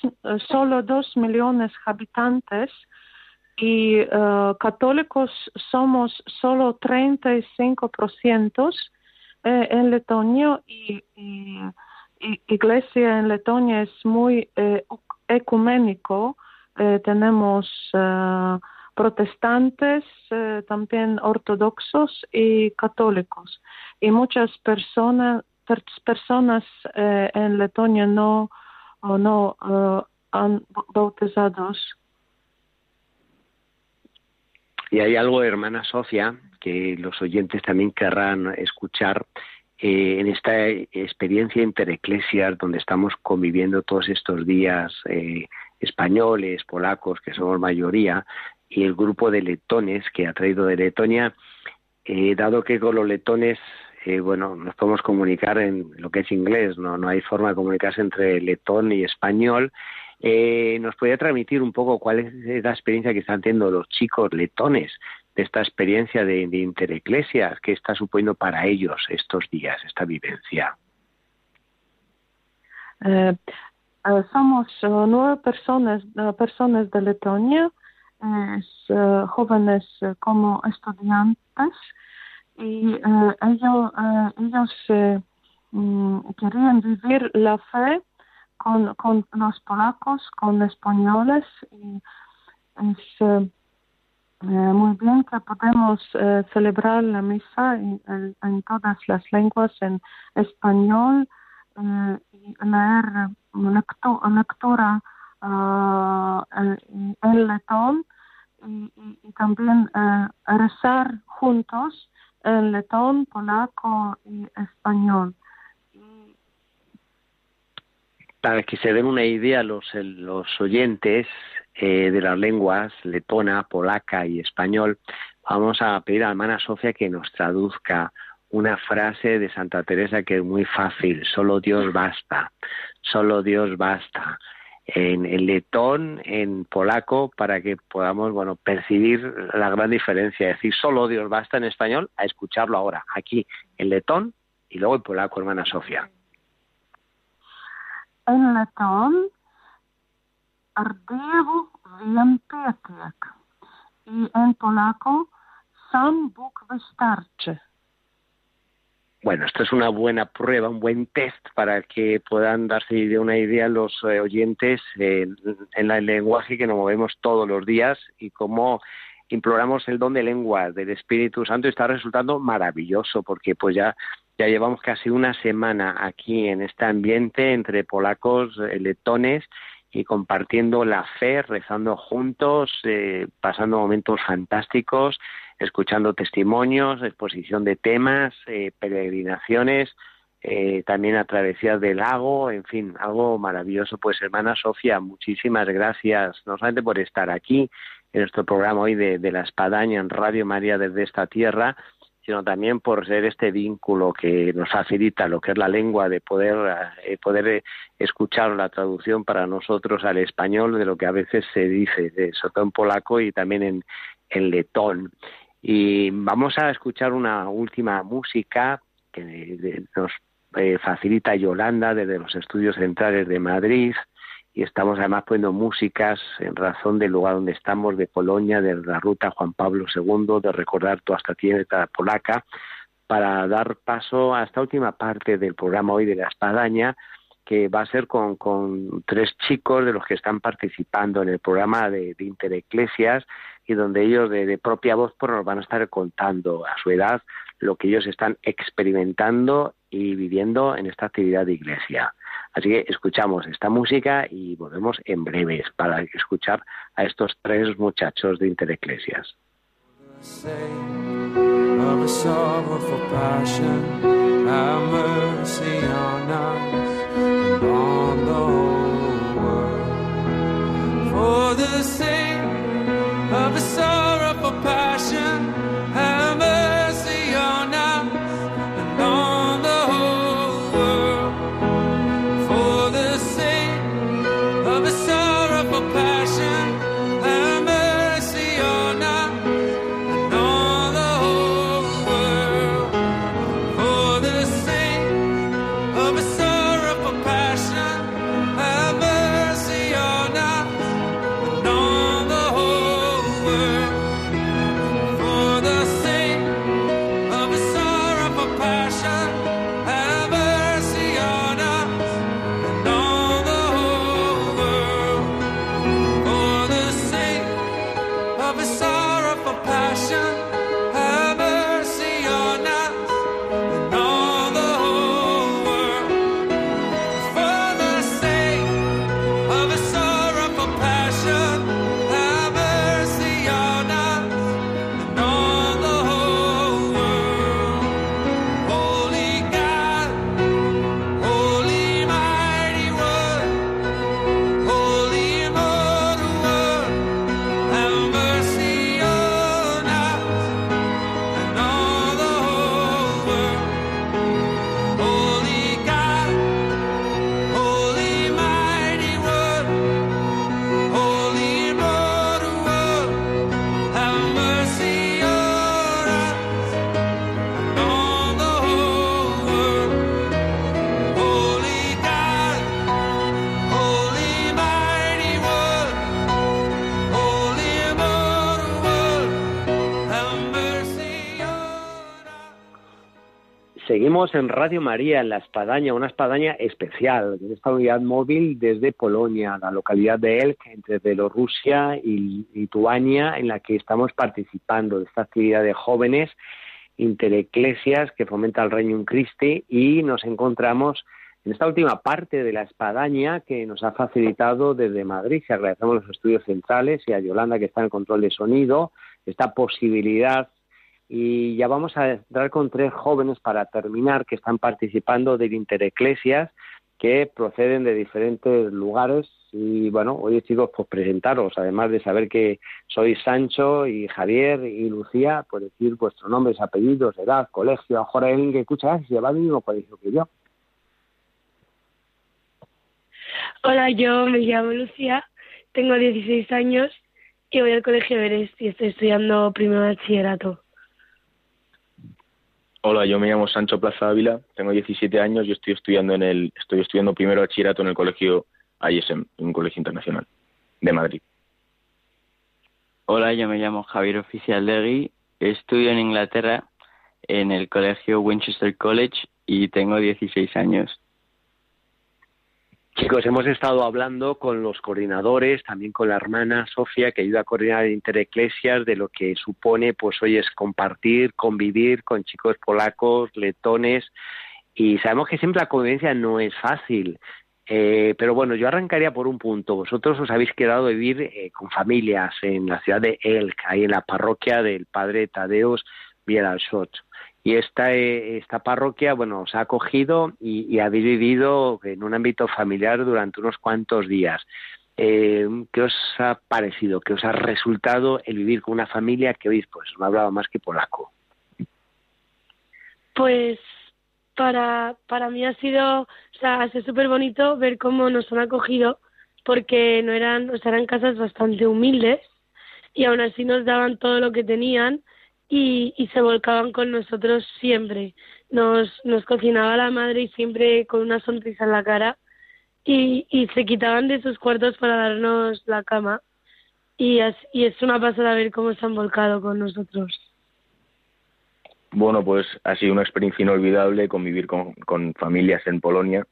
Speaker 13: solo dos millones de habitantes y católicos somos solo 35% eh, en Letonia y, y, iglesia en Letonia es muy eh, ecuménico. Eh, tenemos eh, protestantes, eh, también ortodoxos y católicos. Y muchas personas, personas en Letonia no, no han bautizados.
Speaker 2: Y hay algo, hermana Sofía, que los oyentes también querrán escuchar en esta experiencia intereclesias donde estamos conviviendo todos estos días eh, españoles, polacos, que somos mayoría, y el grupo de letones que ha traído de Letonia, eh, dado que con los letones, eh, bueno, nos podemos comunicar en lo que es inglés, no, no hay forma de comunicarse entre letón y español, eh, nos podría transmitir un poco cuál es la experiencia que están teniendo los chicos letones de esta experiencia de, de que está suponiendo para ellos estos días, esta vivencia.
Speaker 13: Eh, somos nueve personas, personas de Letonia, jóvenes como estudiantes, y ellos, ellos mm, querían vivir la fe con, con los polacos, con españoles, y es muy bien que podemos celebrar la misa en, en, todas las lenguas, en español, y leer lectura uh, en letón y, también uh, rezar juntos en letón, polaco y español.
Speaker 2: Para que se den una idea los, los oyentes eh, de las lenguas letona, polaca y español, vamos a pedir a hermana Sofía que nos traduzca una frase de Santa Teresa que es muy fácil, solo Dios basta, solo Dios basta, en, en letón, en polaco, para que podamos bueno percibir la gran diferencia, es decir, solo Dios basta en español, a escucharlo ahora, aquí en letón y luego en polaco, hermana Sofía.
Speaker 13: En letón, wiem y en polaco, sam Bóg wystarczy.
Speaker 2: Bueno, esto es una buena prueba, un buen test para que puedan darse una idea los eh, oyentes en, el lenguaje que nos movemos todos los días y cómo imploramos el don de lengua del Espíritu Santo. Y está resultando maravilloso porque pues ya ya llevamos casi una semana aquí en este ambiente entre polacos, eh, letones y compartiendo la fe, rezando juntos, eh, pasando momentos fantásticos escuchando testimonios, exposición de temas, eh, peregrinaciones, eh, también a travesías del lago, en fin, algo maravilloso. Pues hermana Sofía, muchísimas gracias, no solamente por estar aquí en nuestro programa hoy de, la espadaña en Radio María desde esta tierra, sino también por ser este vínculo que nos facilita lo que es la lengua de poder eh, poder escuchar la traducción para nosotros al español de lo que a veces se dice, de, sobre todo en polaco y también en, en letón. Y vamos a escuchar una última música que nos eh, facilita Yolanda desde los estudios centrales de Madrid y estamos además poniendo músicas en razón del lugar donde estamos, de Polonia, de la ruta Juan Pablo II, de recordar toda esta tierra polaca, para dar paso a esta última parte del programa hoy de la espadaña, que va a ser con, con tres chicos de los que están participando en el programa de, de Intereclesias y donde ellos de, propia voz pues, nos van a estar contando a su edad lo que ellos están experimentando y viviendo en esta actividad de iglesia. Así que escuchamos esta música y volvemos en breves para escuchar a estos tres muchachos de Intereclesias.
Speaker 11: Of a
Speaker 2: Seguimos en Radio María, en la Espadaña, una espadaña especial, esta unidad móvil desde Polonia, la localidad de Elk, entre Bielorrusia y Lituania, en la que estamos participando de esta actividad de jóvenes intereclesias que fomenta el Reino Christi y nos encontramos en esta última parte de la espadaña que nos ha facilitado desde Madrid. Se agradecemos los estudios centrales y a Yolanda que está en control de sonido, esta posibilidad y ya vamos a entrar con tres jóvenes para terminar que están participando del Intereclesias que proceden de diferentes lugares y bueno, oye chicos, pues presentaros, además de saber que sois Sancho y Javier y Lucía, pues decir vuestros nombres, apellidos, edad, colegio, ahora alguien que escucha, si va al mismo colegio que yo.
Speaker 14: Hola, yo me llamo Lucía, tengo 16 años y voy al colegio Everest y estoy estudiando primero bachillerato.
Speaker 15: Hola, yo me llamo Sancho Plaza Ávila, tengo 17 años y estoy estudiando en el estoy estudiando primero bachillerato en el colegio ISM, un colegio internacional de Madrid.
Speaker 16: Hola, yo me llamo Javier Oficial Legui, estudio en Inglaterra en el colegio Winchester College y tengo 16 años.
Speaker 2: Chicos, hemos estado hablando con los coordinadores, también con la hermana Sofía, que ayuda a coordinar Intereclesias, de lo que supone, pues hoy es compartir, convivir con chicos polacos, letones, y sabemos que siempre la convivencia no es fácil. Eh, pero bueno, yo arrancaría por un punto. Vosotros os habéis quedado a vivir eh, con familias en la ciudad de Elk, ahí en la parroquia del padre Tadeus Bielalshot y esta, eh, esta parroquia, bueno, os ha acogido y, y habéis vivido en un ámbito familiar durante unos cuantos días. Eh, ¿Qué os ha parecido? ¿Qué os ha resultado el vivir con una familia que hoy pues no hablaba más que polaco?
Speaker 14: Pues para, para mí ha sido, o sea, ha sido súper bonito ver cómo nos han acogido porque no eran, o sea, eran casas bastante humildes y aún así nos daban todo lo que tenían y, y se volcaban con nosotros siempre. Nos, nos cocinaba la madre y siempre con una sonrisa en la cara y, y se quitaban de sus cuartos para darnos la cama y es, y es una pasada ver cómo se han volcado con nosotros.
Speaker 15: Bueno, pues ha sido una experiencia inolvidable convivir con, con familias en Polonia,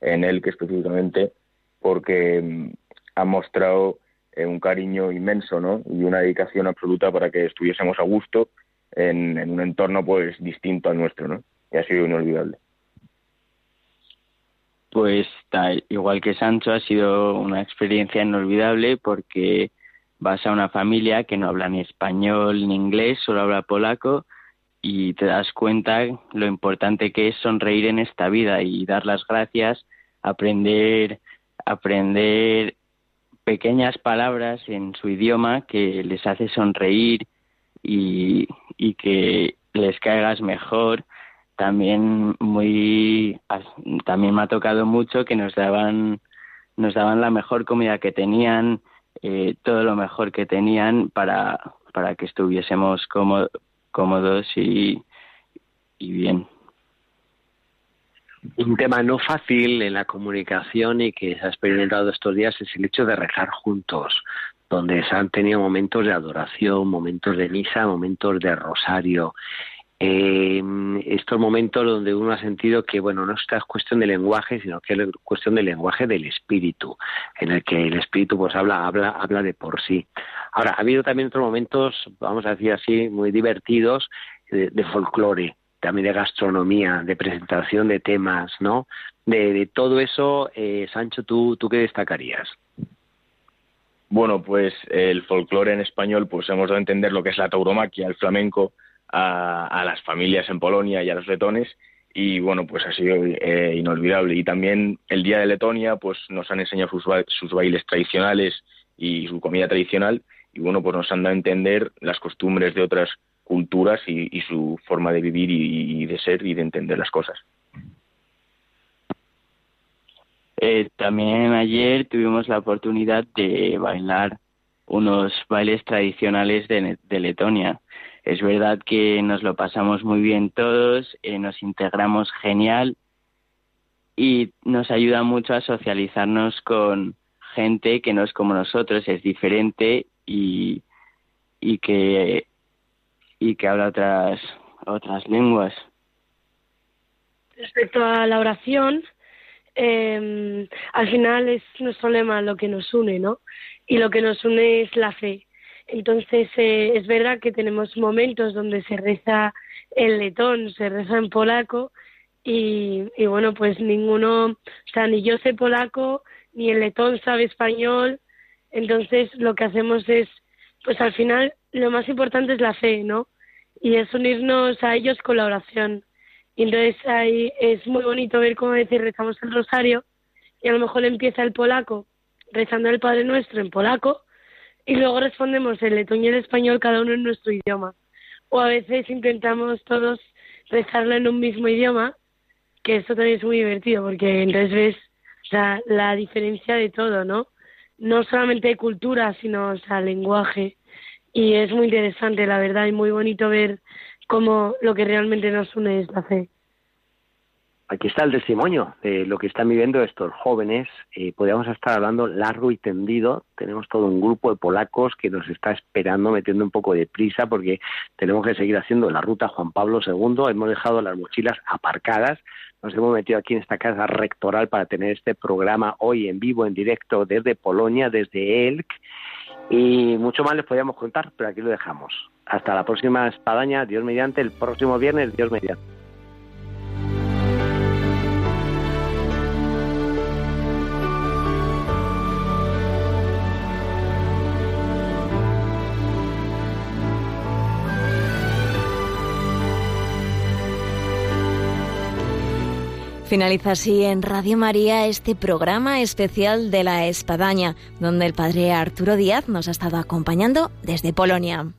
Speaker 15: en el que específicamente, porque mm, ha mostrado eh, un cariño inmenso ¿no? y una dedicación absoluta para que estuviésemos a gusto en, un entorno pues distinto al nuestro ¿no? y ha sido inolvidable.
Speaker 16: Pues igual que Sancho ha sido una experiencia inolvidable porque vas a una familia que no habla ni español ni inglés, solo habla polaco y te das cuenta lo importante que es sonreír en esta vida y dar las gracias, aprender aprender pequeñas palabras en su idioma que les hace sonreír y, que les caigas mejor. También muy también me ha tocado mucho que nos daban nos daban la mejor comida que tenían, eh, todo lo mejor que tenían para para que estuviésemos cómodos, cómodos y, y bien
Speaker 2: un tema no fácil en la comunicación y que se ha experimentado estos días es el hecho de rezar juntos, donde se han tenido momentos de adoración, momentos de misa, momentos de rosario. Eh, estos momentos donde uno ha sentido que bueno no es cuestión de lenguaje sino que es cuestión del lenguaje del espíritu en el que el espíritu pues habla habla habla de por sí ahora ha habido también otros momentos vamos a decir así muy divertidos de, de folclore también de gastronomía, de presentación de temas, ¿no? De, de todo eso, eh, Sancho, ¿tú, ¿tú qué destacarías?
Speaker 15: Bueno, pues el folclore en español, pues hemos dado a entender lo que es la tauromaquia, el flamenco, a, a las familias en Polonia y a los letones, y bueno, pues ha sido eh, inolvidable. Y también el Día de Letonia, pues nos han enseñado sus, sus bailes tradicionales y su comida tradicional, y bueno, pues nos han dado a entender las costumbres de otras culturas y, y su forma de vivir y, de ser y de entender las cosas.
Speaker 16: Eh, también ayer tuvimos la oportunidad de bailar unos bailes tradicionales de, de Letonia. Es verdad que nos lo pasamos muy bien todos, eh, nos integramos genial y nos ayuda mucho a socializarnos con gente que no es como nosotros, es diferente y, y que y que habla otras otras lenguas.
Speaker 14: respecto a la oración, eh, al final es nuestro lema lo que nos une, ¿no? Y lo que nos une es la fe. Entonces, eh, es verdad que tenemos momentos donde se reza en letón, se reza en polaco, y, y bueno, pues ninguno, o sea, ni yo sé polaco, ni el letón sabe español, entonces lo que hacemos es, pues al final lo más importante es la fe, ¿no? Y es unirnos a ellos con la oración. Y entonces ahí es muy bonito ver cómo decir rezamos el rosario y a lo mejor empieza el polaco rezando el Padre Nuestro en polaco y luego respondemos el letón y el español cada uno en nuestro idioma. O a veces intentamos todos rezarlo en un mismo idioma, que eso también es muy divertido porque entonces ves o la diferencia de todo, ¿no? No solamente de cultura, sino o sea, lenguaje. Y es muy interesante, la verdad, y muy bonito ver cómo lo que realmente nos une es la fe.
Speaker 2: Aquí está el testimonio de lo que están viviendo estos jóvenes. Eh, podríamos estar hablando largo y tendido. Tenemos todo un grupo de polacos que nos está esperando, metiendo un poco de prisa, porque tenemos que seguir haciendo la ruta Juan Pablo II. Hemos dejado las mochilas aparcadas. Nos hemos metido aquí en esta casa rectoral para tener este programa hoy en vivo, en directo, desde Polonia, desde Elk. Y mucho más les podríamos contar, pero aquí lo dejamos. Hasta la próxima espadaña, Dios mediante, el próximo viernes, Dios mediante.
Speaker 1: Finaliza así en Radio María este programa especial de la Espadaña, donde el padre Arturo Díaz nos ha estado acompañando desde Polonia.